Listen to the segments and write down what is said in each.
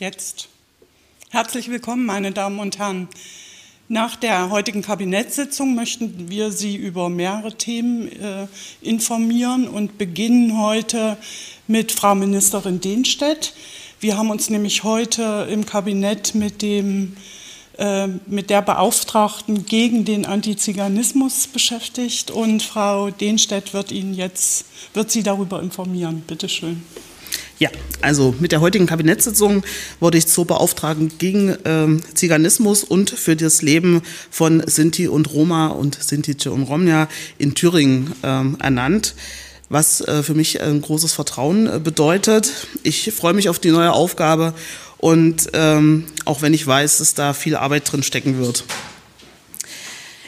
Jetzt. Herzlich willkommen, meine Damen und Herren. Nach der heutigen Kabinettssitzung möchten wir Sie über mehrere Themen äh, informieren und beginnen heute mit Frau Ministerin Dehnstedt. Wir haben uns nämlich heute im Kabinett mit, dem, äh, mit der Beauftragten gegen den Antiziganismus beschäftigt und Frau Dehnstedt wird Ihnen jetzt wird Sie darüber informieren. Bitte schön. Ja, also mit der heutigen Kabinettssitzung wurde ich zur Beauftragten gegen ähm, Ziganismus und für das Leben von Sinti und Roma und Sintice und Romja in Thüringen ähm, ernannt was äh, für mich ein großes Vertrauen äh, bedeutet. Ich freue mich auf die neue Aufgabe und ähm, auch wenn ich weiß, dass da viel Arbeit drin stecken wird.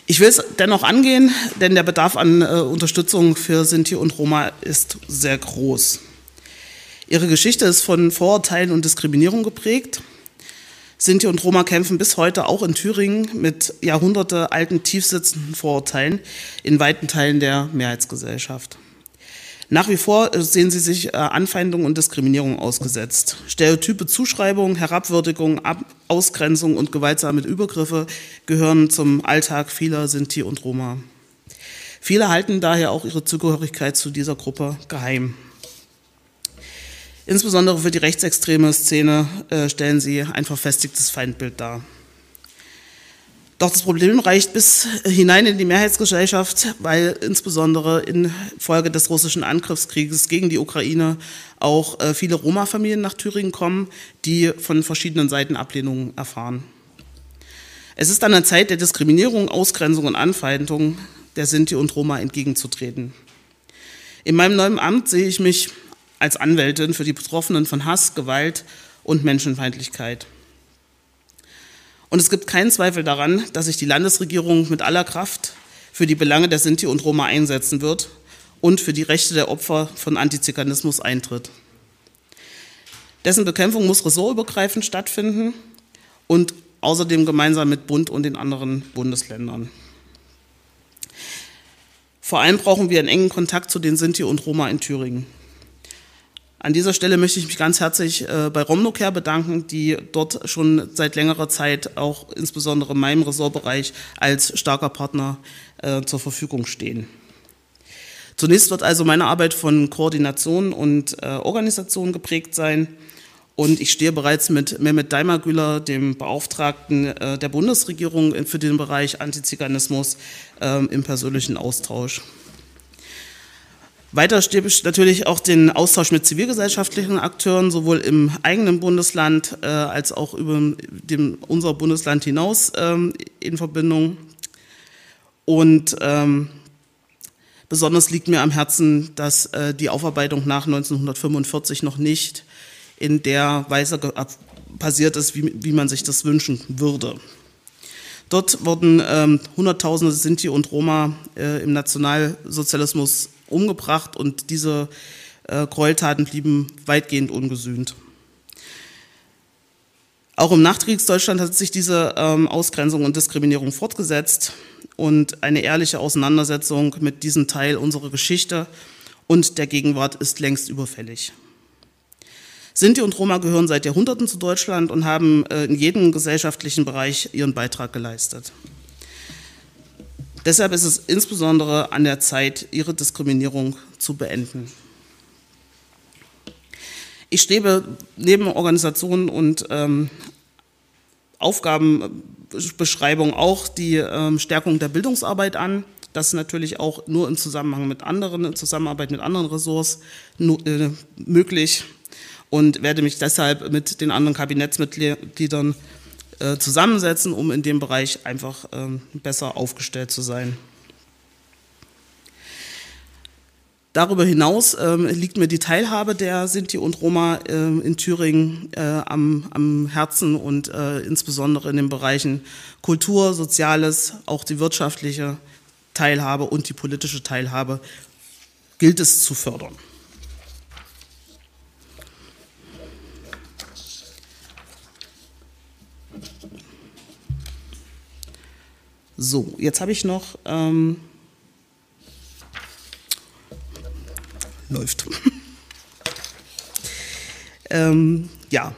Ich will es dennoch angehen, denn der Bedarf an äh, Unterstützung für Sinti und Roma ist sehr groß. Ihre Geschichte ist von Vorurteilen und Diskriminierung geprägt. Sinti und Roma kämpfen bis heute auch in Thüringen mit jahrhundertealten tiefsitzenden Vorurteilen in weiten Teilen der Mehrheitsgesellschaft. Nach wie vor äh, sehen sie sich äh, Anfeindung und Diskriminierung ausgesetzt. Stereotype Zuschreibung, Herabwürdigung, Ausgrenzung und gewaltsame Übergriffe gehören zum Alltag vieler Sinti und Roma. Viele halten daher auch ihre Zugehörigkeit zu dieser Gruppe geheim. Insbesondere für die rechtsextreme Szene äh, stellen sie ein verfestigtes Feindbild dar. Doch das Problem reicht bis hinein in die Mehrheitsgesellschaft, weil insbesondere infolge des russischen Angriffskrieges gegen die Ukraine auch äh, viele Roma-Familien nach Thüringen kommen, die von verschiedenen Seiten Ablehnungen erfahren. Es ist an der Zeit der Diskriminierung, Ausgrenzung und Anfeindung der Sinti und Roma entgegenzutreten. In meinem neuen Amt sehe ich mich als Anwältin für die Betroffenen von Hass, Gewalt und Menschenfeindlichkeit. Und es gibt keinen Zweifel daran, dass sich die Landesregierung mit aller Kraft für die Belange der Sinti und Roma einsetzen wird und für die Rechte der Opfer von Antiziganismus eintritt. Dessen Bekämpfung muss ressortübergreifend stattfinden und außerdem gemeinsam mit Bund und den anderen Bundesländern. Vor allem brauchen wir einen engen Kontakt zu den Sinti und Roma in Thüringen. An dieser Stelle möchte ich mich ganz herzlich äh, bei Romnocare bedanken, die dort schon seit längerer Zeit auch insbesondere in meinem Ressortbereich als starker Partner äh, zur Verfügung stehen. Zunächst wird also meine Arbeit von Koordination und äh, Organisation geprägt sein. Und ich stehe bereits mit Mehmet Daimagüler, dem Beauftragten der Bundesregierung für den Bereich Antiziganismus, ähm, im persönlichen Austausch. Weiter ich natürlich auch den Austausch mit zivilgesellschaftlichen Akteuren, sowohl im eigenen Bundesland äh, als auch über dem, unser Bundesland hinaus ähm, in Verbindung. Und ähm, besonders liegt mir am Herzen, dass äh, die Aufarbeitung nach 1945 noch nicht in der Weise passiert ist, wie, wie man sich das wünschen würde. Dort wurden ähm, Hunderttausende Sinti und Roma äh, im Nationalsozialismus umgebracht und diese äh, Gräueltaten blieben weitgehend ungesühnt. Auch im Nachkriegsdeutschland hat sich diese ähm, Ausgrenzung und Diskriminierung fortgesetzt und eine ehrliche Auseinandersetzung mit diesem Teil unserer Geschichte und der Gegenwart ist längst überfällig. Sinti und Roma gehören seit Jahrhunderten zu Deutschland und haben äh, in jedem gesellschaftlichen Bereich ihren Beitrag geleistet. Deshalb ist es insbesondere an der Zeit, ihre Diskriminierung zu beenden. Ich strebe neben Organisationen und ähm, Aufgabenbeschreibung auch die ähm, Stärkung der Bildungsarbeit an. Das natürlich auch nur im Zusammenhang mit anderen, in Zusammenarbeit mit anderen Ressorts äh, möglich und werde mich deshalb mit den anderen Kabinettsmitgliedern äh, zusammensetzen, um in dem Bereich einfach ähm, besser aufgestellt zu sein. Darüber hinaus ähm, liegt mir die Teilhabe der Sinti und Roma äh, in Thüringen äh, am, am, Herzen und äh, insbesondere in den Bereichen Kultur, Soziales, auch die wirtschaftliche Teilhabe und die politische Teilhabe gilt es zu fördern. So, jetzt habe ich noch. Ähm, läuft. ähm, ja.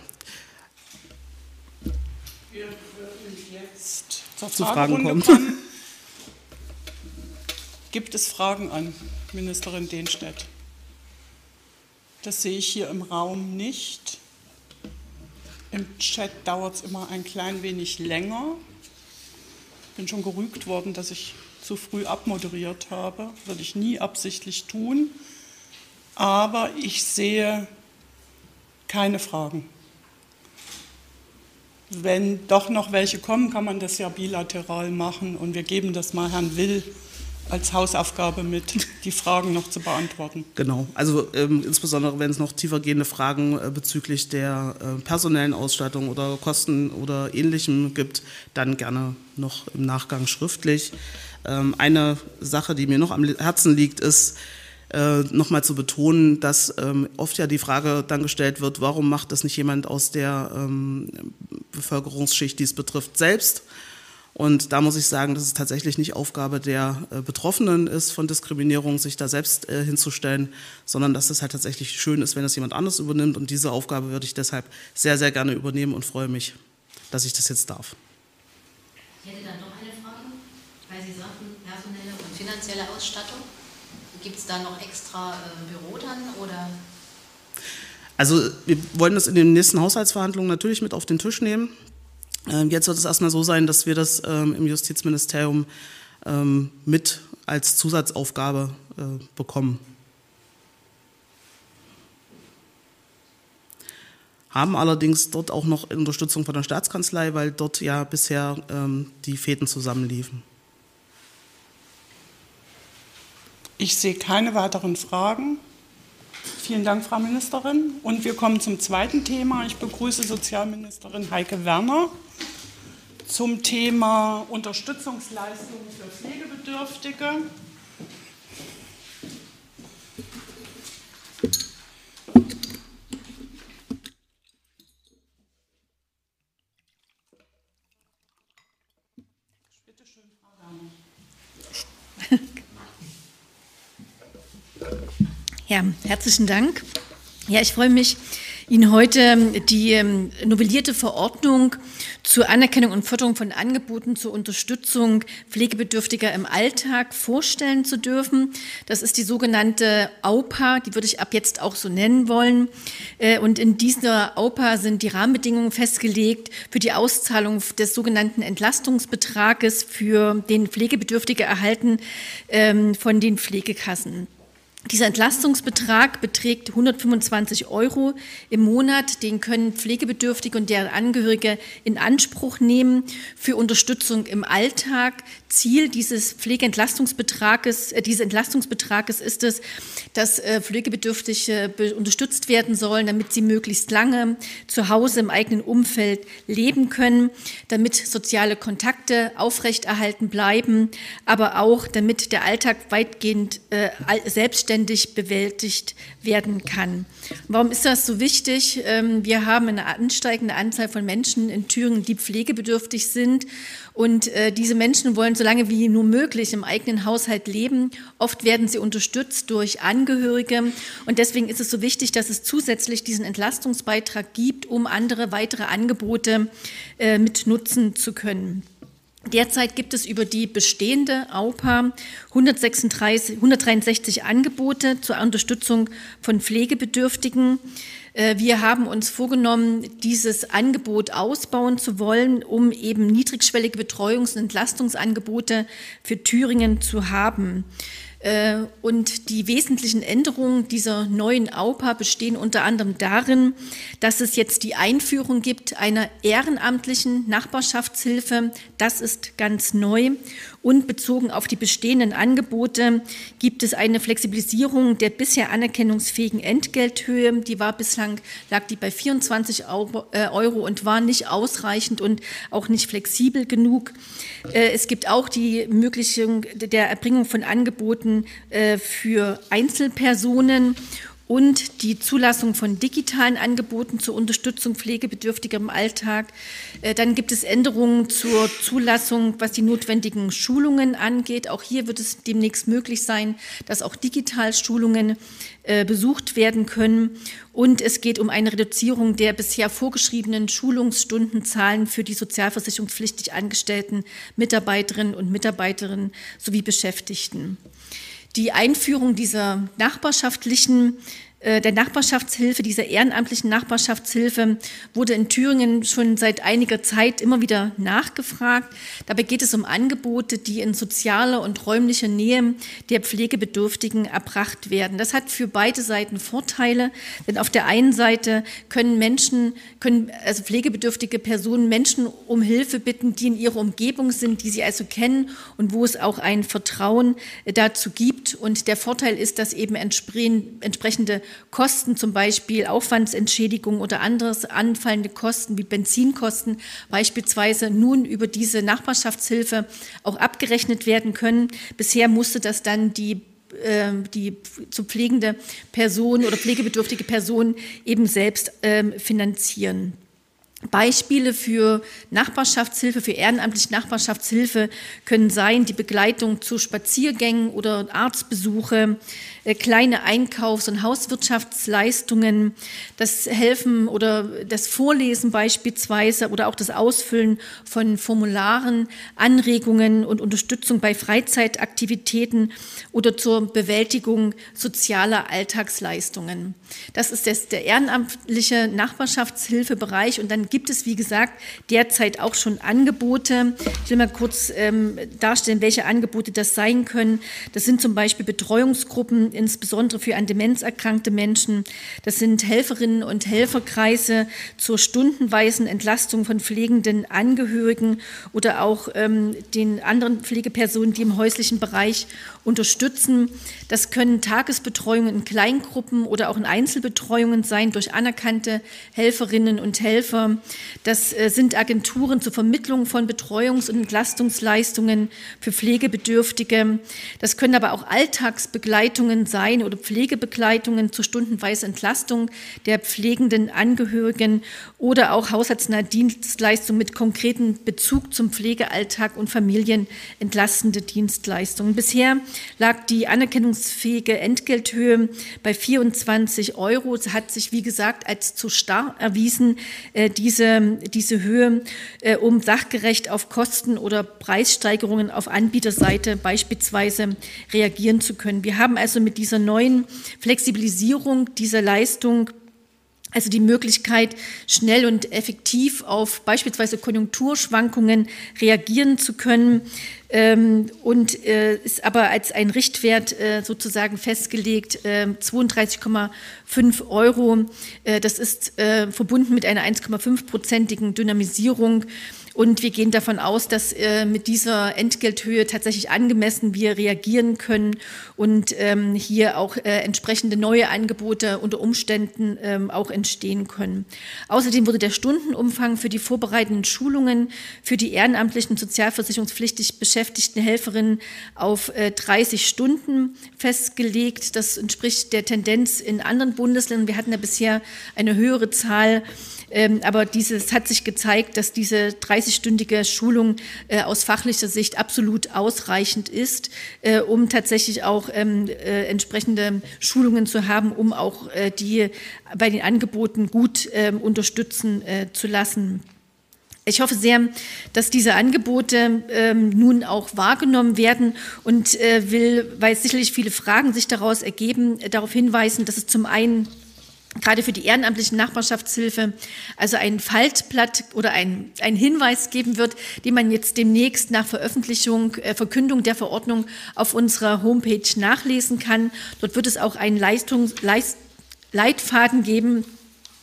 Wir würden jetzt zur zu Fragen kommen. kommen. Gibt es Fragen an Ministerin Denstedt? Das sehe ich hier im Raum nicht. Im Chat dauert es immer ein klein wenig länger. Ich bin schon gerügt worden, dass ich zu früh abmoderiert habe. Würde ich nie absichtlich tun. Aber ich sehe keine Fragen. Wenn doch noch welche kommen, kann man das ja bilateral machen und wir geben das mal Herrn Will als Hausaufgabe mit, die Fragen noch zu beantworten. Genau, also ähm, insbesondere wenn es noch tiefergehende Fragen äh, bezüglich der äh, personellen Ausstattung oder Kosten oder ähnlichem gibt, dann gerne noch im Nachgang schriftlich. Ähm, eine Sache, die mir noch am Herzen liegt, ist, äh, nochmal zu betonen, dass ähm, oft ja die Frage dann gestellt wird, warum macht das nicht jemand aus der ähm, Bevölkerungsschicht, die es betrifft, selbst? Und da muss ich sagen, dass es tatsächlich nicht Aufgabe der äh, Betroffenen ist, von Diskriminierung sich da selbst äh, hinzustellen, sondern dass es halt tatsächlich schön ist, wenn es jemand anderes übernimmt. Und diese Aufgabe würde ich deshalb sehr, sehr gerne übernehmen und freue mich, dass ich das jetzt darf. Ich hätte dann noch eine Frage, weil Sie sagten, personelle und finanzielle Ausstattung. Gibt es da noch extra äh, Büro dann oder? Also wir wollen das in den nächsten Haushaltsverhandlungen natürlich mit auf den Tisch nehmen. Ähm, jetzt wird es erstmal so sein, dass wir das ähm, im Justizministerium ähm, mit als Zusatzaufgabe äh, bekommen. Haben allerdings dort auch noch Unterstützung von der Staatskanzlei, weil dort ja bisher ähm, die Fäden zusammenliefen. Ich sehe keine weiteren Fragen. Vielen Dank, Frau Ministerin. Und wir kommen zum zweiten Thema. Ich begrüße Sozialministerin Heike Werner zum Thema Unterstützungsleistungen für Pflegebedürftige. Bitte schön, Frau Werner. Ja, herzlichen Dank. Ja, ich freue mich, Ihnen heute die ähm, novellierte Verordnung zur Anerkennung und Förderung von Angeboten zur Unterstützung Pflegebedürftiger im Alltag vorstellen zu dürfen. Das ist die sogenannte AUPA, die würde ich ab jetzt auch so nennen wollen. Äh, und in dieser AUPA sind die Rahmenbedingungen festgelegt für die Auszahlung des sogenannten Entlastungsbetrages, für den Pflegebedürftige erhalten ähm, von den Pflegekassen. Dieser Entlastungsbetrag beträgt 125 Euro im Monat. Den können Pflegebedürftige und deren Angehörige in Anspruch nehmen für Unterstützung im Alltag. Ziel dieses Pflegeentlastungsbetrages, äh, dieses Entlastungsbetrages ist es, dass äh, Pflegebedürftige unterstützt werden sollen, damit sie möglichst lange zu Hause im eigenen Umfeld leben können, damit soziale Kontakte aufrechterhalten bleiben, aber auch damit der Alltag weitgehend äh, selbstständig selbstständig bewältigt werden kann. Warum ist das so wichtig? Ähm, wir haben eine ansteigende Anzahl von Menschen in Thüringen, die pflegebedürftig sind. Und äh, diese Menschen wollen so lange wie nur möglich im eigenen Haushalt leben. Oft werden sie unterstützt durch Angehörige. Und deswegen ist es so wichtig, dass es zusätzlich diesen Entlastungsbeitrag gibt, um andere weitere Angebote äh, mit nutzen zu können. Derzeit gibt es über die bestehende AUPA 136, 163 Angebote zur Unterstützung von Pflegebedürftigen. Äh, wir haben uns vorgenommen, dieses Angebot ausbauen zu wollen, um eben niedrigschwellige Betreuungs- und Entlastungsangebote für Thüringen zu haben. Äh, und die wesentlichen Änderungen dieser neuen AUPA bestehen unter anderem darin, dass es jetzt die Einführung gibt einer ehrenamtlichen Nachbarschaftshilfe. Das ist ganz neu. Und bezogen auf die bestehenden Angebote gibt es eine Flexibilisierung der bisher anerkennungsfähigen Entgelthöhe. Die war bislang, lag die bei 24 äh, Euro und war nicht ausreichend und auch nicht flexibel genug. Äh, es gibt auch die Möglichkeit der Erbringung von Angeboten äh, für Einzelpersonen und die Zulassung von digitalen Angeboten zur Unterstützung pflegebedürftiger im Alltag. Äh, dann gibt es Änderungen zur Zulassung, was die notwendigen Schulungen angeht. Auch hier wird es demnächst möglich sein, dass auch Digitalschulungen äh, besucht werden können. Und es geht um eine Reduzierung der bisher vorgeschriebenen Schulungsstundenzahlen für die sozialversicherungspflichtig angestellten Mitarbeiterinnen und Mitarbeiterinnen sowie Beschäftigten. Die Einführung dieser nachbarschaftlichen der Nachbarschaftshilfe, dieser ehrenamtlichen Nachbarschaftshilfe, wurde in Thüringen schon seit einiger Zeit immer wieder nachgefragt. Dabei geht es um Angebote, die in sozialer und räumlicher Nähe der Pflegebedürftigen erbracht werden. Das hat für beide Seiten Vorteile, denn auf der einen Seite können Menschen, können also pflegebedürftige Personen Menschen um Hilfe bitten, die in ihrer Umgebung sind, die sie also kennen und wo es auch ein Vertrauen dazu gibt. Und der Vorteil ist, dass eben entsprechende Kosten, zum Beispiel Aufwandsentschädigung oder anderes anfallende Kosten wie Benzinkosten beispielsweise nun über diese Nachbarschaftshilfe auch abgerechnet werden können. Bisher musste das dann die ähm, die zu pflegende Person oder pflegebedürftige Person eben selbst ähm, finanzieren. Beispiele für Nachbarschaftshilfe, für ehrenamtliche Nachbarschaftshilfe können sein die Begleitung zu Spaziergängen oder Arztbesuche, äh, kleine Einkaufs- und Hauswirtschaftsleistungen, das Helfen oder das Vorlesen beispielsweise oder auch das Ausfüllen von Formularen, Anregungen und Unterstützung bei Freizeitaktivitäten oder zur Bewältigung sozialer Alltagsleistungen. Das ist das, der ehrenamtliche Nachbarschaftshilfebereich und dann gibt es, wie gesagt, derzeit auch schon Angebote. Ich will mal kurz ähm, darstellen, welche Angebote das sein können. Das sind zum Beispiel Betreuungsgruppen, insbesondere für an Demenz erkrankte Menschen. Das sind Helferinnen und Helferkreise zur stundenweisen Entlastung von pflegenden Angehörigen oder auch ähm, den anderen Pflegepersonen, die im häuslichen Bereich unterstützen. Das können Tagesbetreuungen in Kleingruppen oder auch in Einzelbetreuungen sein durch anerkannte Helferinnen und Helfer. Das äh, sind Agenturen zur Vermittlung von Betreuungs- und Entlastungsleistungen für Pflegebedürftige. Das können aber auch Alltagsbegleitungen sein oder Pflegebegleitungen zur stundenweisen Entlastung der pflegenden Angehörigen oder auch haushaltsnahe Dienstleistungen mit konkretem Bezug zum Pflegealltag und familienentlastende Dienstleistungen. Bisher lag die anerkennungsfähige Entgelthöhe bei 24 Euro. Es hat sich, wie gesagt, als zu starr erwiesen, äh, diese, diese Höhe, äh, um sachgerecht auf Kosten oder Preissteigerungen auf Anbieterseite beispielsweise reagieren zu können. Wir haben also mit dieser neuen Flexibilisierung dieser Leistung also die Möglichkeit, schnell und effektiv auf beispielsweise Konjunkturschwankungen reagieren zu können ähm, und äh, ist aber als ein Richtwert äh, sozusagen festgelegt, äh, 32,5 Euro. Das ist äh, verbunden mit einer 1,5-prozentigen Dynamisierung und wir gehen davon aus, dass äh, mit dieser Entgelthöhe tatsächlich angemessen wir reagieren können und ähm, hier auch äh, entsprechende neue Angebote unter Umständen ähm, auch entstehen können. Außerdem wurde der Stundenumfang für die vorbereitenden Schulungen für die ehrenamtlichen sozialversicherungspflichtig beschäftigten Helferinnen auf äh, 30 Stunden festgelegt. Das entspricht der Tendenz in anderen Bundesländern. Wir hatten ja bisher eine höhere Zahl ähm, aber dieses hat sich gezeigt, dass diese 30-stündige Schulung äh, aus fachlicher Sicht absolut ausreichend ist, äh, um tatsächlich auch ähm, äh, entsprechende Schulungen zu haben, um auch die bei den Angeboten gut ähm, unterstützen zu lassen. Ich hoffe sehr, dass diese Angebote ähm, nun auch wahrgenommen werden und äh, will, weil sicherlich viele Fragen sich daraus ergeben, darauf hinweisen, dass es zum einen gerade für die ehrenamtliche Nachbarschaftshilfe also ein Faltblatt oder ein, ein Hinweis geben wird, den man jetzt demnächst nach Veröffentlichung, äh, Verkündung der Verordnung auf unserer Homepage nachlesen kann. Dort wird es auch einen Leistungs, Leist, Leitfaden geben,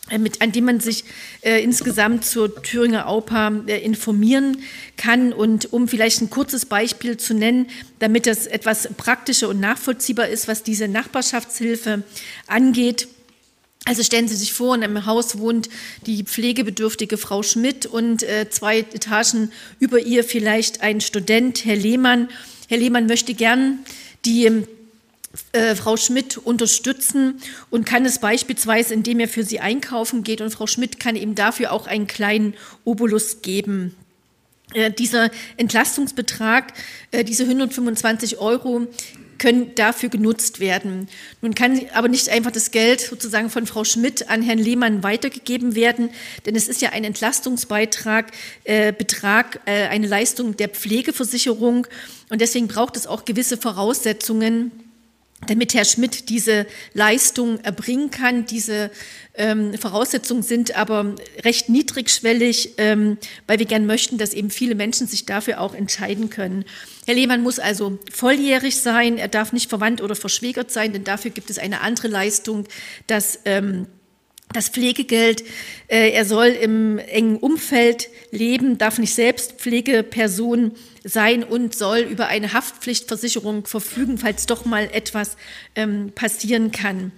äh, mit, an dem man sich äh, insgesamt zur Thüringer AUPA äh, informieren kann. Und um vielleicht ein kurzes Beispiel zu nennen, damit das etwas praktischer und nachvollziehbar ist, was diese Nachbarschaftshilfe angeht, also stellen Sie sich vor, in einem Haus wohnt die pflegebedürftige Frau Schmidt und äh, zwei Etagen über ihr vielleicht ein Student, Herr Lehmann. Herr Lehmann möchte gern die äh, Frau Schmidt unterstützen und kann es beispielsweise, indem er für sie einkaufen geht und Frau Schmidt kann ihm dafür auch einen kleinen Obolus geben. Äh, dieser Entlastungsbetrag, äh, diese 125 Euro, können dafür genutzt werden. Nun kann aber nicht einfach das Geld sozusagen von Frau Schmidt an Herrn Lehmann weitergegeben werden, denn es ist ja ein Entlastungsbeitrag, äh, Betrag, äh, eine Leistung der Pflegeversicherung und deswegen braucht es auch gewisse Voraussetzungen, damit Herr Schmidt diese Leistung erbringen kann. Diese ähm, Voraussetzungen sind aber recht niedrigschwellig, ähm, weil wir gern möchten, dass eben viele Menschen sich dafür auch entscheiden können. Herr Lehmann muss also volljährig sein, er darf nicht verwandt oder verschwägert sein, denn dafür gibt es eine andere Leistung, dass ähm, das Pflegegeld, äh, er soll im engen Umfeld leben, darf nicht selbst Pflegeperson sein und soll über eine Haftpflichtversicherung verfügen, falls doch mal etwas ähm, passieren kann.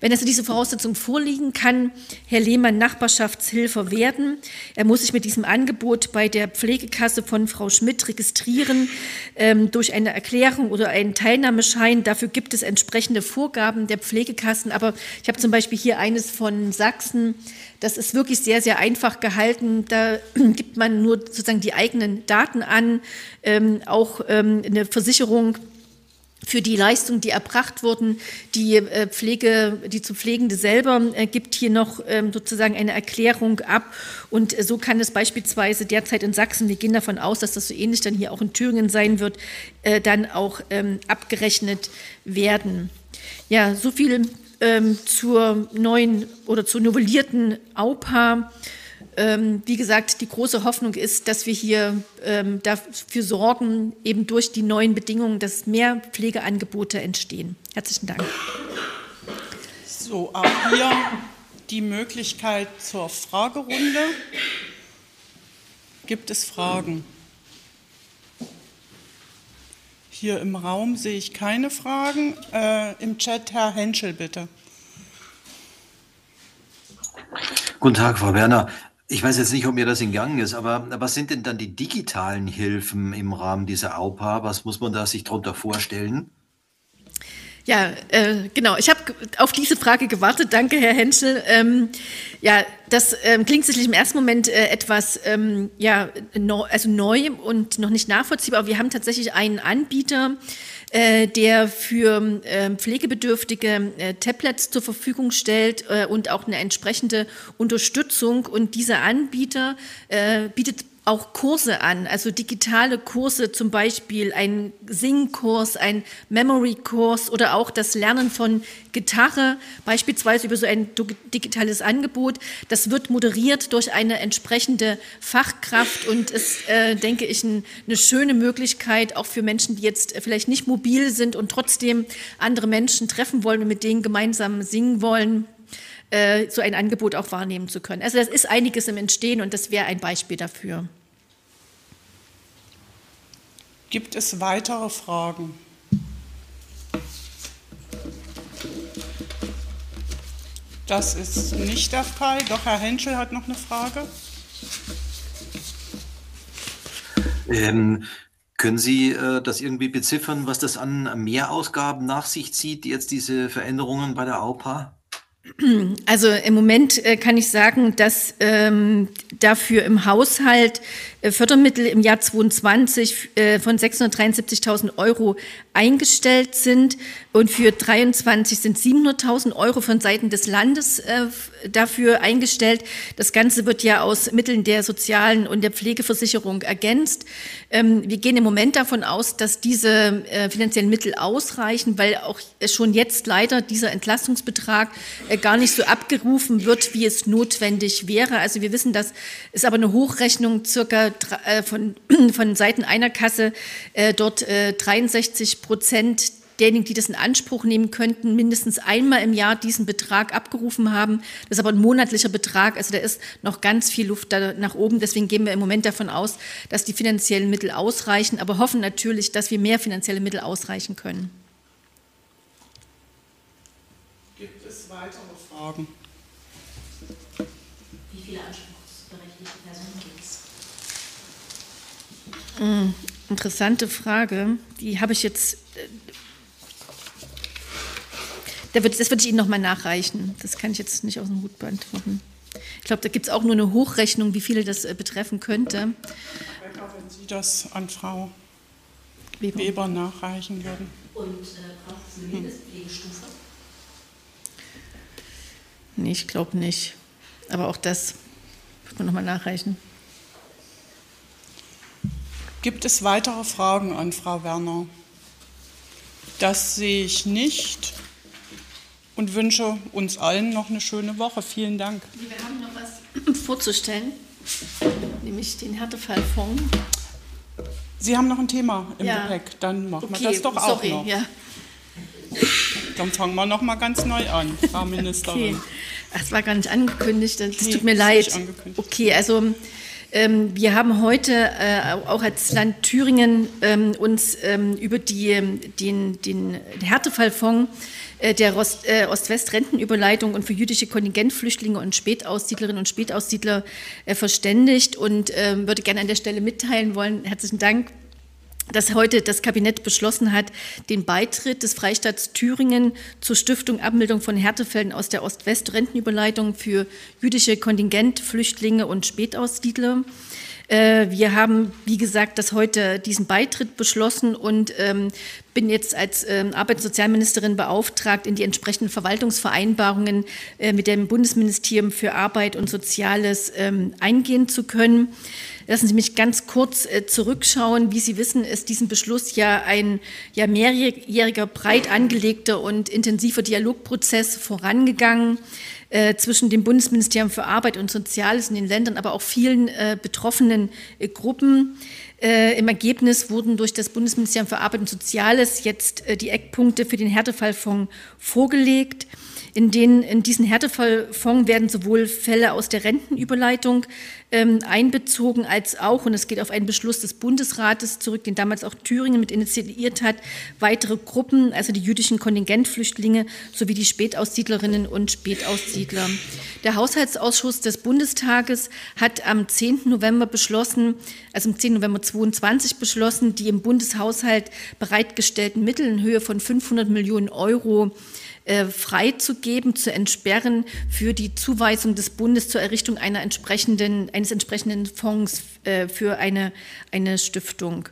Wenn also diese Voraussetzungen vorliegen, kann Herr Lehmann Nachbarschaftshilfe werden. Er muss sich mit diesem Angebot bei der Pflegekasse von Frau Schmidt registrieren ähm, durch eine Erklärung oder einen Teilnahmeschein. Dafür gibt es entsprechende Vorgaben der Pflegekassen. Aber ich habe zum Beispiel hier eines von Sachsen. Das ist wirklich sehr, sehr einfach gehalten. Da gibt man nur sozusagen die eigenen Daten an, ähm, auch ähm, eine Versicherung für die Leistungen, die erbracht wurden. Die äh, Pflege, die zu Pflegende selber äh, gibt hier noch ähm, sozusagen eine Erklärung ab. Und äh, so kann es beispielsweise derzeit in Sachsen, wir gehen davon aus, dass das so ähnlich dann hier auch in Thüringen sein wird, äh, dann auch ähm, abgerechnet werden. Ja, so viel ähm, zur neuen oder zur novellierten AUPA. Ähm, wie gesagt, die große Hoffnung ist, dass wir hier ähm, dafür sorgen, eben durch die neuen Bedingungen, dass mehr Pflegeangebote entstehen. Herzlichen Dank. So, auch hier die Möglichkeit zur Fragerunde. Gibt es Fragen? Hier im Raum sehe ich keine Fragen. Äh, Im Chat Herr Henschel, bitte. Guten Tag, Frau Werner. Ich weiß jetzt nicht, ob mir das entgangen ist, aber was sind denn dann die digitalen Hilfen im Rahmen dieser AUPA? Was muss man da sich darunter vorstellen? Ja, äh, genau. Ich habe auf diese Frage gewartet. Danke, Herr Henschel. Ähm, ja, das ähm, klingt sicherlich im ersten Moment äh, etwas ähm, ja, no, also neu und noch nicht nachvollziehbar. Aber wir haben tatsächlich einen Anbieter, äh, der für äh, Pflegebedürftige Tablets zur Verfügung stellt äh, und auch eine entsprechende Unterstützung. Und dieser Anbieter äh, bietet auch Kurse an, also digitale Kurse, zum Beispiel ein Singkurs, ein Memory-Kurs oder auch das Lernen von Gitarre, beispielsweise über so ein digitales Angebot. Das wird moderiert durch eine entsprechende Fachkraft und ist, äh, denke ich, ein, eine schöne Möglichkeit auch für Menschen, die jetzt vielleicht nicht mobil sind und trotzdem andere Menschen treffen wollen und mit denen gemeinsam singen wollen äh, so ein Angebot auch wahrnehmen zu können. Also das ist einiges im Entstehen und das wäre ein Beispiel dafür. Gibt es weitere Fragen? Das ist nicht der Fall. Doch Herr Henschel hat noch eine Frage. Ähm, können Sie äh, das irgendwie beziffern, was das an Mehrausgaben nach sich zieht, jetzt diese Veränderungen bei der AUPA? Also im Moment äh, kann ich sagen, dass ähm, dafür im Haushalt äh, Fördermittel im Jahr 2022 äh, von 673.000 Euro eingestellt sind und für 23 sind 700.000 Euro von Seiten des Landes dafür eingestellt. Das Ganze wird ja aus Mitteln der sozialen und der Pflegeversicherung ergänzt. Ähm, wir gehen im Moment davon aus, dass diese finanziellen Mittel ausreichen, weil auch schon jetzt leider dieser Entlastungsbetrag gar nicht so abgerufen wird, wie es notwendig wäre. Also wir wissen, dass es aber eine Hochrechnung circa äh, von, von Seiten einer Kasse äh, dort 63 äh, Prozent derjenigen, die das in Anspruch nehmen könnten, mindestens einmal im Jahr diesen Betrag abgerufen haben. Das ist aber ein monatlicher Betrag, also da ist noch ganz viel Luft da nach oben. Deswegen gehen wir im Moment davon aus, dass die finanziellen Mittel ausreichen, aber hoffen natürlich, dass wir mehr finanzielle Mittel ausreichen können. Gibt es weitere Fragen? Wie viele anspruchsberechtigte Personen gibt es? Hm, interessante Frage. Die habe ich jetzt. das würde ich Ihnen nochmal nachreichen. Das kann ich jetzt nicht aus dem Hut beantworten. Ich glaube, da gibt es auch nur eine Hochrechnung, wie viele das äh, betreffen könnte. Wenn Sie das an Frau Weber, Weber nachreichen würden. Und äh, braucht es eine Mindestpflegestufe? Nee, ich glaube nicht. Aber auch das wird man nochmal nachreichen. Gibt es weitere Fragen an Frau Werner? Das sehe ich nicht und wünsche uns allen noch eine schöne Woche. Vielen Dank. Wir haben noch was vorzustellen, nämlich den Härtefallfonds. Sie haben noch ein Thema im ja. Gepäck, dann machen okay. wir das doch Sorry, auch noch. Ja. Dann fangen wir noch mal ganz neu an, Frau Ministerin. Okay. Das war gar nicht angekündigt, das nee, tut mir leid. Okay, also ähm, wir haben heute äh, auch als Land Thüringen ähm, uns ähm, über die, ähm, den, den Härtefallfonds äh, der äh, Ost-West-Rentenüberleitung und für jüdische Kontingentflüchtlinge und Spätaussiedlerinnen und Spätaussiedler äh, verständigt und ähm, würde gerne an der Stelle mitteilen wollen, herzlichen Dank, dass heute das Kabinett beschlossen hat, den Beitritt des Freistaats Thüringen zur Stiftung Abmildung von Härtefällen aus der Ost-West-Rentenüberleitung für jüdische Kontingentflüchtlinge und Spätaussiedler äh, wir haben, wie gesagt, das heute diesen Beitritt beschlossen und ähm, bin jetzt als ähm, Arbeits- beauftragt, in die entsprechenden Verwaltungsvereinbarungen äh, mit dem Bundesministerium für Arbeit und Soziales ähm, eingehen zu können. Lassen Sie mich ganz kurz äh, zurückschauen. Wie Sie wissen, ist diesen Beschluss ja ein ja mehrjähriger, breit angelegter und intensiver Dialogprozess vorangegangen. Äh, zwischen dem Bundesministerium für Arbeit und Soziales in den Ländern, aber auch vielen äh, betroffenen äh, Gruppen. Im Ergebnis wurden durch das Bundesministerium für Arbeit und Soziales jetzt die Eckpunkte für den Härtefallfonds vorgelegt. In, den, in diesen Härtefallfonds werden sowohl Fälle aus der Rentenüberleitung ähm, einbezogen, als auch, und es geht auf einen Beschluss des Bundesrates zurück, den damals auch Thüringen mit initiiert hat, weitere Gruppen, also die jüdischen Kontingentflüchtlinge sowie die Spätaussiedlerinnen und Spätaussiedler. Der Haushaltsausschuss des Bundestages hat am 10. November beschlossen, also am 10. November 2022 beschlossen, die im Bundeshaushalt bereitgestellten Mittel in Höhe von 500 Millionen Euro äh, freizugeben, zu entsperren für die Zuweisung des Bundes zur Errichtung einer entsprechenden, eines entsprechenden Fonds äh, für eine, eine Stiftung.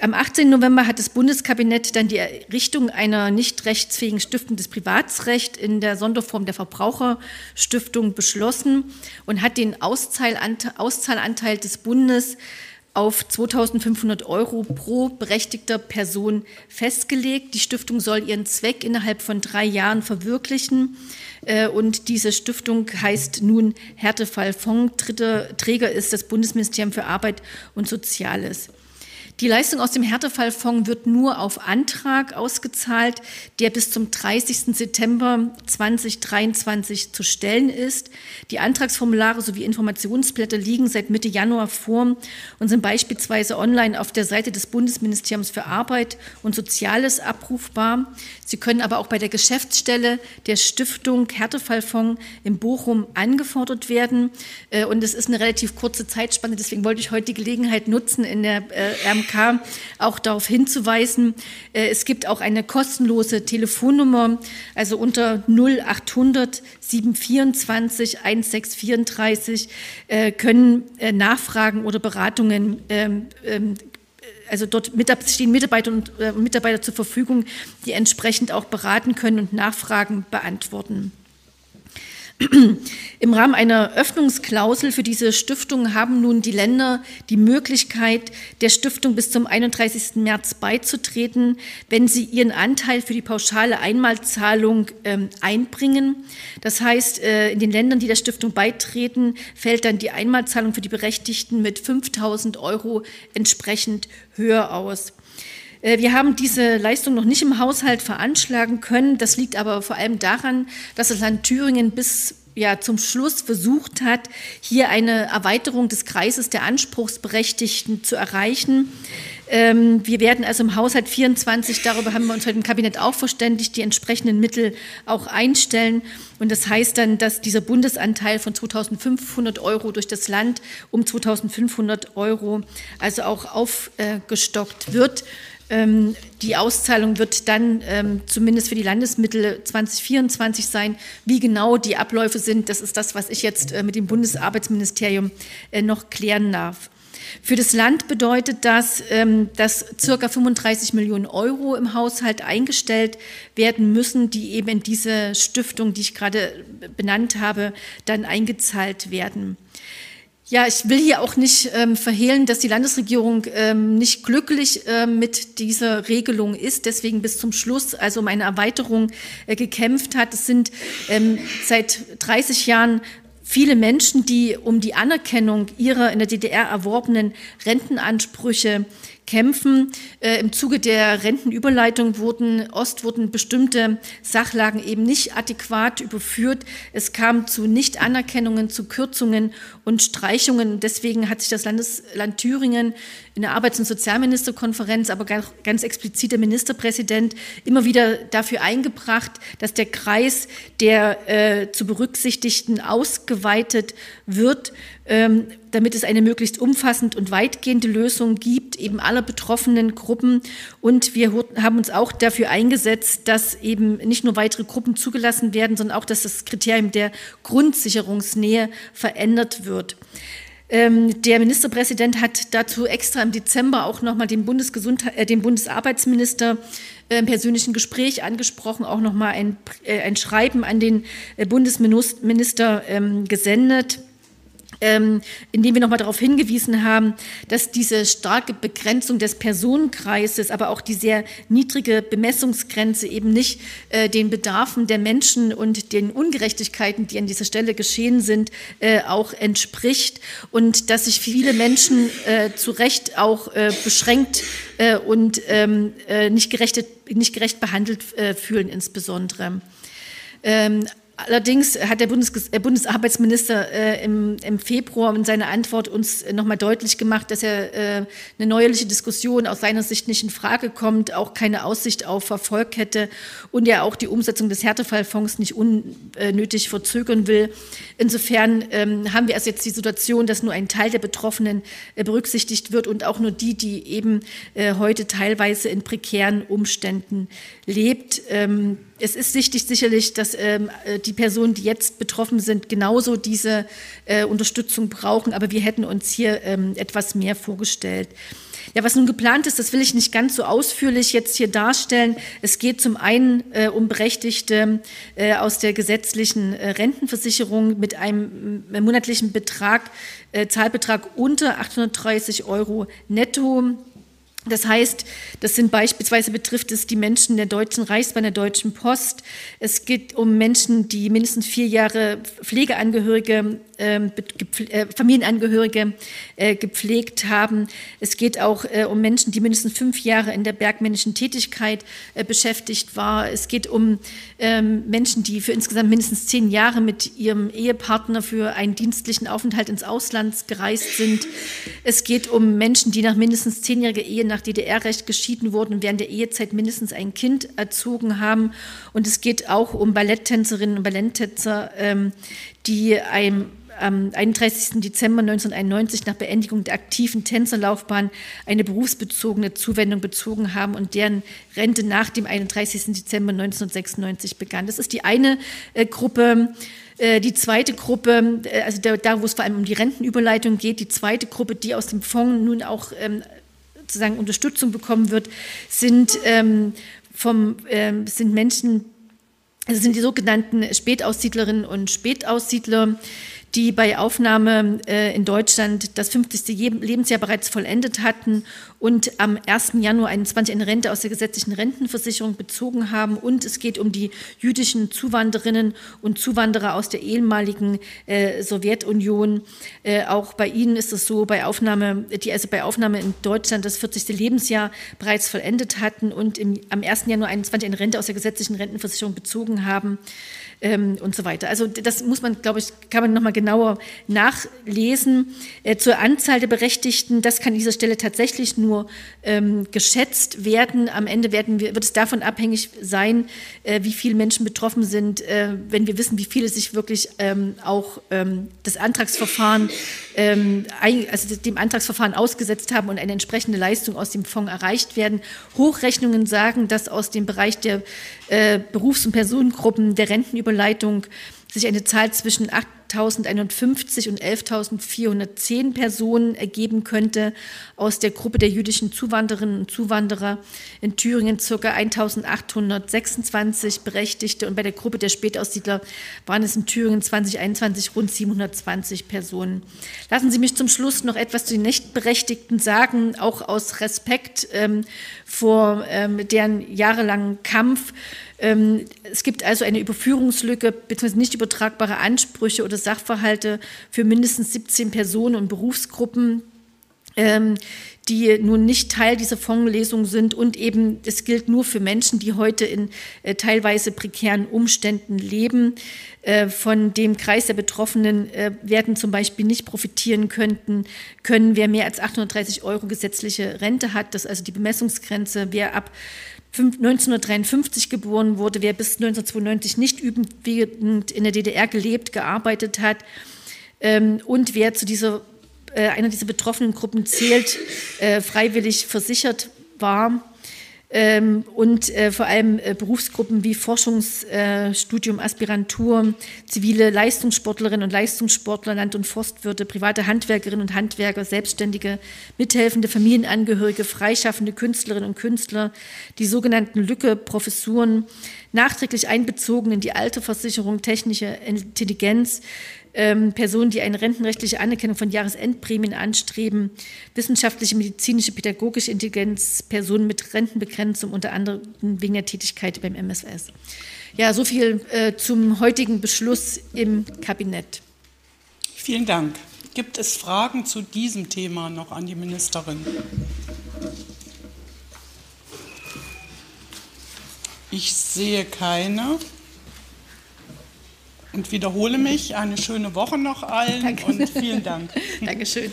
Am 18. November hat das Bundeskabinett dann die Errichtung einer nicht rechtsfähigen Stiftung des Privatsrechts in der Sonderform der Verbraucherstiftung beschlossen und hat den Auszahlanteil des Bundes auf 2500 Euro pro berechtigter Person festgelegt. Die Stiftung soll ihren Zweck innerhalb von drei Jahren verwirklichen. Äh, und diese Stiftung heißt nun Härtefallfonds. Träger ist das Bundesministerium für Arbeit und Soziales. Die Leistung aus dem Härtefallfonds wird nur auf Antrag ausgezahlt, der bis zum 30. September 2023 zu stellen ist. Die Antragsformulare sowie Informationsblätter liegen seit Mitte Januar vor und sind beispielsweise online auf der Seite des Bundesministeriums für Arbeit und Soziales abrufbar. Sie können aber auch bei der Geschäftsstelle der Stiftung Härtefallfonds in Bochum angefordert werden. Äh, und es ist eine relativ kurze Zeitspanne, deswegen wollte ich heute die Gelegenheit nutzen, in der äh, BMK auch darauf hinzuweisen. Äh, es gibt auch eine kostenlose Telefonnummer, also unter 0800 724 1634 können äh, Nachfragen oder Beratungen ähm, ähm, also dort stehen Mitarbeiter und äh, Mitarbeiter zur Verfügung, die entsprechend auch beraten können und Nachfragen beantworten. Im Rahmen einer Öffnungsklausel für diese Stiftung haben nun die Länder die Möglichkeit, der Stiftung bis zum 31. März beizutreten, wenn sie ihren Anteil für die pauschale Einmalzahlung ähm, einbringen. Das heißt, äh, in den Ländern, die der Stiftung beitreten, fällt dann die Einmalzahlung für die Berechtigten mit 5000 Euro entsprechend höher aus. Äh, wir haben diese Leistung noch nicht im Haushalt veranschlagen können. Das liegt aber vor allem daran, dass das Land Thüringen bis ja, zum Schluss versucht hat, hier eine Erweiterung des Kreises der Anspruchsberechtigten zu erreichen. Ähm, wir werden also im Haushalt 24, darüber haben wir uns heute im Kabinett auch verständigt, die entsprechenden Mittel auch einstellen. Und das heißt dann, dass dieser Bundesanteil von 2.500 Euro durch das Land um 2.500 Euro also auch aufgestockt wird. Ähm, die Auszahlung wird dann ähm, zumindest für die Landesmittel 2024 sein. Wie genau die Abläufe sind, das ist das, was ich jetzt äh, mit dem Bundesarbeitsministerium äh, noch klären darf. Für das Land bedeutet das, ähm, dass circa 35 Millionen Euro im Haushalt eingestellt werden müssen, die eben in diese Stiftung, die ich gerade benannt habe, dann eingezahlt werden. Ja, ich will hier auch nicht ähm, verhehlen, dass die Landesregierung ähm, nicht glücklich äh, mit dieser Regelung ist, deswegen bis zum Schluss, also um eine Erweiterung äh, gekämpft hat. Es sind ähm, seit 30 Jahren viele Menschen, die um die Anerkennung ihrer in der DDR erworbenen Rentenansprüche kämpfen. Äh, Im Zuge der Rentenüberleitung wurden Ost wurden bestimmte Sachlagen eben nicht adäquat überführt. Es kam zu Nichtanerkennungen, zu Kürzungen und Streichungen. Deswegen hat sich das Landesland Thüringen in der Arbeits- und Sozialministerkonferenz, aber ganz explizit der Ministerpräsident immer wieder dafür eingebracht, dass der Kreis der äh, zu berücksichtigten ausgeweitet wird ähm, damit es eine möglichst umfassend und weitgehende Lösung gibt, eben aller betroffenen Gruppen. Und wir haben uns auch dafür eingesetzt, dass eben nicht nur weitere Gruppen zugelassen werden, sondern auch, dass das Kriterium der Grundsicherungsnähe verändert wird. Ähm, der Ministerpräsident hat dazu extra im Dezember auch nochmal den, Bundesgesundheit, äh, den Bundesarbeitsminister äh, im persönlichen Gespräch angesprochen, auch nochmal ein, äh, ein Schreiben an den äh, Bundesminister ähm, gesendet ähm, indem wir nochmal darauf hingewiesen haben, dass diese starke Begrenzung des Personenkreises, aber auch die sehr niedrige Bemessungsgrenze eben nicht äh, den Bedarfen der Menschen und den Ungerechtigkeiten, die an dieser Stelle geschehen sind, äh, auch entspricht und dass sich viele Menschen äh, zu Recht auch äh, beschränkt äh, und ähm, äh, nicht, gerecht, nicht gerecht behandelt fühlen insbesondere. Ähm, Allerdings hat der Bundes äh, Bundesarbeitsminister äh, im, im, Februar in seiner Antwort uns äh, nochmal deutlich gemacht, dass er äh, eine neuerliche Diskussion aus seiner Sicht nicht in Frage kommt, auch keine Aussicht auf Erfolg hätte und er auch die Umsetzung des Härtefallfonds nicht unnötig verzögern will. Insofern ähm, haben wir also jetzt die Situation, dass nur ein Teil der Betroffenen äh, berücksichtigt wird und auch nur die, die eben äh, heute teilweise in prekären Umständen lebt. Ähm, es ist wichtig sicherlich, dass ähm, äh, die Personen, die jetzt betroffen sind, genauso diese äh, Unterstützung brauchen, aber wir hätten uns hier ähm, etwas mehr vorgestellt. Ja, was nun geplant ist, das will ich nicht ganz so ausführlich jetzt hier darstellen. Es geht zum einen äh, um Berechtigte äh, aus der gesetzlichen äh, Rentenversicherung mit einem äh, monatlichen Betrag, äh, Zahlbetrag unter 830 Euro netto das heißt, das sind beispielsweise betrifft es die Menschen der Deutschen Reichsbahn, der Deutschen Post. Es geht um Menschen, die mindestens vier Jahre Pflegeangehörige ähm, äh, Familienangehörige äh, gepflegt haben. Es geht auch äh, um Menschen, die mindestens fünf Jahre in der bergmännischen Tätigkeit beschäftigt waren. Es geht um ähm, Menschen, die für insgesamt mindestens zehn Jahre mit ihrem Ehepartner für einen dienstlichen Aufenthalt ins Ausland gereist sind. Es geht um Menschen, die nach mindestens zehnjähriger Ehe nach DDR-Recht geschieden wurden und während der Ehezeit mindestens ein Kind erzogen haben. Und es geht auch um Balletttänzerinnen und Balletttänzer, ähm, die einem am 31. Dezember 1991 nach Beendigung der aktiven Tänzerlaufbahn eine berufsbezogene Zuwendung bezogen haben und deren Rente nach dem 31. Dezember 1996 begann. Das ist die eine äh, Gruppe. Äh, die zweite Gruppe, äh, also da, da, wo es vor allem um die Rentenüberleitung geht, die zweite Gruppe, die aus dem Fonds nun auch ähm, sozusagen Unterstützung bekommen wird, sind, ähm, vom, ähm, sind Menschen, also sind die sogenannten Spätaussiedlerinnen und Spätaussiedler, die bei Aufnahme äh, in Deutschland das 50. Lebensjahr bereits vollendet hatten und am 1. Januar 21 eine Rente aus der gesetzlichen Rentenversicherung bezogen haben. Und es geht um die jüdischen Zuwanderinnen und Zuwanderer aus der ehemaligen äh, Sowjetunion. Äh, auch bei ihnen ist es so, bei Aufnahme, die also bei Aufnahme in Deutschland das 40. Lebensjahr bereits vollendet hatten und im, am 1. Januar 21 eine Rente aus der gesetzlichen Rentenversicherung bezogen haben ähm, und so weiter. Also das muss man, glaube ich, kann man nochmal genauer nachlesen. Äh, zur Anzahl der Berechtigten, das kann an dieser Stelle tatsächlich nur ähm, geschätzt werden. Am Ende werden wir, wird es davon abhängig sein, äh, wie viele Menschen betroffen sind, äh, wenn wir wissen, wie viele sich wirklich ähm, auch ähm, das Antragsverfahren, ähm, also dem Antragsverfahren ausgesetzt haben und eine entsprechende Leistung aus dem Fonds erreicht werden. Hochrechnungen sagen, dass aus dem Bereich der äh, Berufs- und Personengruppen der Rentenüberleitung sich eine Zahl zwischen 8.051 und 11.410 Personen ergeben könnte. Aus der Gruppe der jüdischen Zuwanderinnen und Zuwanderer in Thüringen ca. 1.826 Berechtigte und bei der Gruppe der Spätaussiedler waren es in Thüringen 2021 rund 720 Personen. Lassen Sie mich zum Schluss noch etwas zu den Nichtberechtigten sagen, auch aus Respekt ähm, vor ähm, deren jahrelangen Kampf. Ähm, es gibt also eine Überführungslücke bzw. nicht übertragbare Ansprüche oder Sachverhalte für mindestens 17 Personen und Berufsgruppen, ähm, die nun nicht Teil dieser Fondslesung sind und eben es gilt nur für Menschen, die heute in äh, teilweise prekären Umständen leben. Äh, von dem Kreis der Betroffenen äh, werden zum Beispiel nicht profitieren könnten, können, wer mehr als 830 Euro gesetzliche Rente hat, das ist also die Bemessungsgrenze, wer ab 1953 geboren wurde, wer bis 1992 nicht überwiegend in der DDR gelebt, gearbeitet hat ähm, und wer zu dieser, äh, einer dieser betroffenen Gruppen zählt, äh, freiwillig versichert war ähm, und äh, vor allem äh, Berufsgruppen wie Forschungsstudium, äh, Aspirantur, zivile Leistungssportlerinnen und Leistungssportler, Land- und Forstwirte, private Handwerkerinnen und Handwerker, Selbstständige, mithelfende Familienangehörige, freischaffende Künstlerinnen und Künstler, die sogenannten Lücke-Professuren, nachträglich einbezogen in die Alterversicherung, technische Intelligenz, ähm, Personen, die eine rentenrechtliche Anerkennung von Jahresendprämien anstreben, wissenschaftliche, medizinische, pädagogische Intelligenz, Personen mit Rentenbegrenzung, unter anderem wegen der Tätigkeit beim MSS. Ja, so viel äh, zum heutigen Beschluss im Kabinett. Vielen Dank. Gibt es Fragen zu diesem Thema noch an die Ministerin? Ich sehe keine und wiederhole mich. Eine schöne Woche noch allen Danke. und vielen Dank. Dankeschön.